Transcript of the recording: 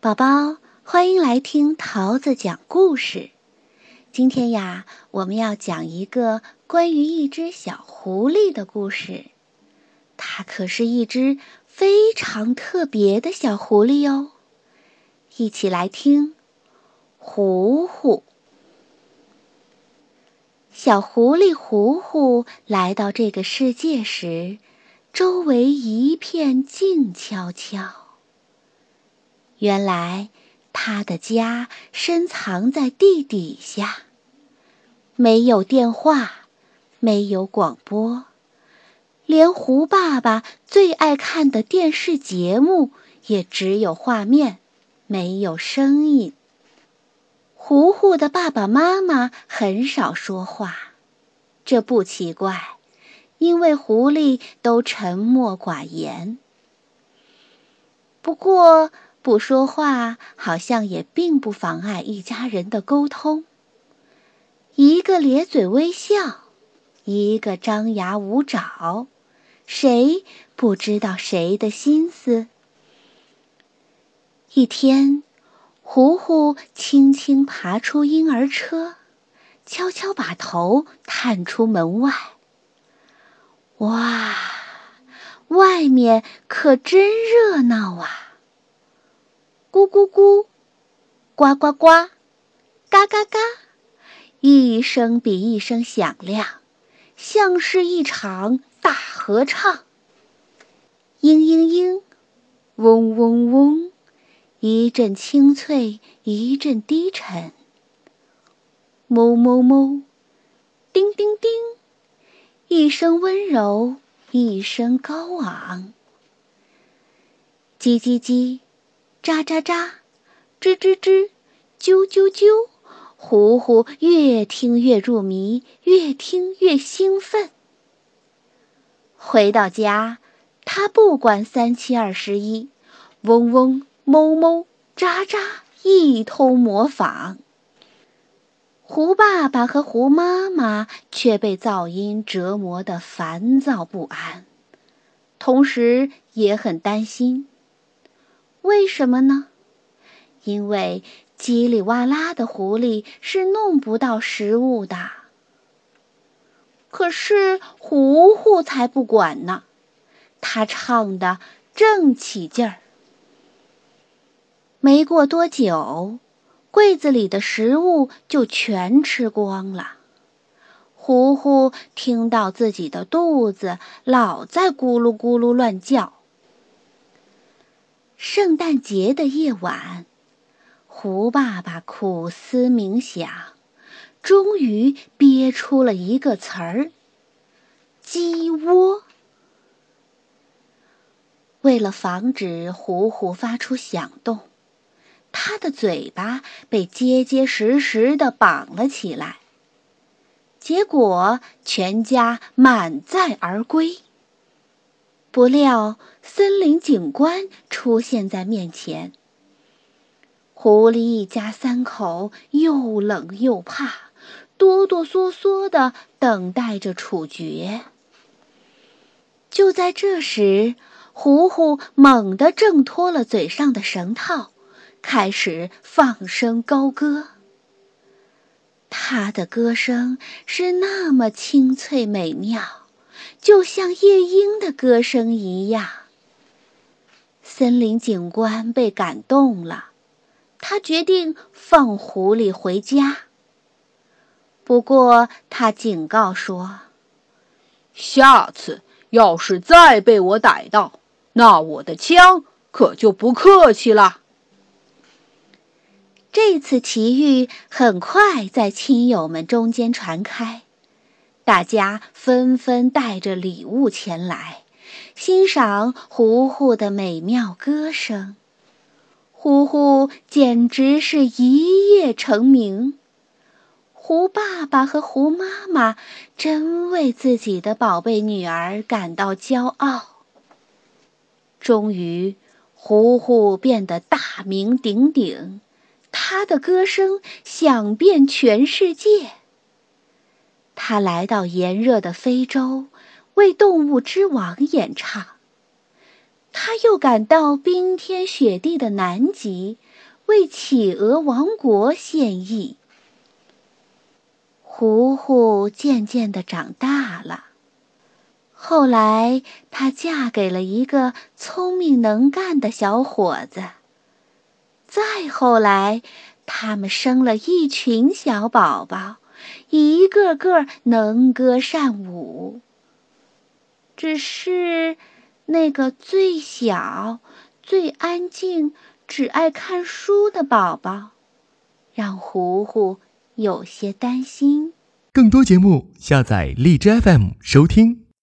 宝宝，欢迎来听桃子讲故事。今天呀，我们要讲一个关于一只小狐狸的故事。它可是一只非常特别的小狐狸哟。一起来听。糊糊，小狐狸糊糊来到这个世界时，周围一片静悄悄。原来，他的家深藏在地底下，没有电话，没有广播，连胡爸爸最爱看的电视节目也只有画面，没有声音。糊糊的爸爸妈妈很少说话，这不奇怪，因为狐狸都沉默寡言。不过，不说话好像也并不妨碍一家人的沟通。一个咧嘴微笑，一个张牙舞爪，谁不知道谁的心思？一天，糊糊轻轻爬出婴儿车，悄悄把头探出门外。哇，外面可真热闹啊！咕咕咕，呱呱呱，嘎嘎嘎，一声比一声响亮，像是一场大合唱。嘤嘤嘤，嗡嗡嗡，一阵清脆，一阵低沉。哞哞哞，叮叮叮，一声温柔，一声高昂。叽叽叽。喳喳喳，吱吱吱，啾啾啾，糊糊越听越入迷，越听越兴奋。回到家，他不管三七二十一，嗡嗡、哞哞、喳喳，一通模仿。胡爸爸和胡妈妈却被噪音折磨得烦躁不安，同时也很担心。为什么呢？因为叽里哇啦的狐狸是弄不到食物的。可是糊糊才不管呢，他唱的正起劲儿。没过多久，柜子里的食物就全吃光了。糊糊听到自己的肚子老在咕噜咕噜乱叫。圣诞节的夜晚，胡爸爸苦思冥想，终于憋出了一个词儿：“鸡窝。”为了防止糊糊发出响动，他的嘴巴被结结实实的绑了起来。结果，全家满载而归。不料，森林警官出现在面前。狐狸一家三口又冷又怕，哆哆嗦嗦的等待着处决。就在这时，糊糊猛地挣脱了嘴上的绳套，开始放声高歌。他的歌声是那么清脆美妙。就像夜莺的歌声一样。森林警官被感动了，他决定放狐狸回家。不过他警告说：“下次要是再被我逮到，那我的枪可就不客气了。”这次奇遇很快在亲友们中间传开。大家纷纷带着礼物前来，欣赏糊糊的美妙歌声。糊糊简直是一夜成名。胡爸爸和胡妈妈真为自己的宝贝女儿感到骄傲。终于，糊糊变得大名鼎鼎，他的歌声响遍全世界。他来到炎热的非洲，为动物之王演唱。他又赶到冰天雪地的南极，为企鹅王国献艺。糊糊渐渐的长大了，后来她嫁给了一个聪明能干的小伙子。再后来，他们生了一群小宝宝，一个个能歌善舞。只是那个最小、最安静、只爱看书的宝宝，让糊糊。有些担心。更多节目，下载荔枝 FM 收听。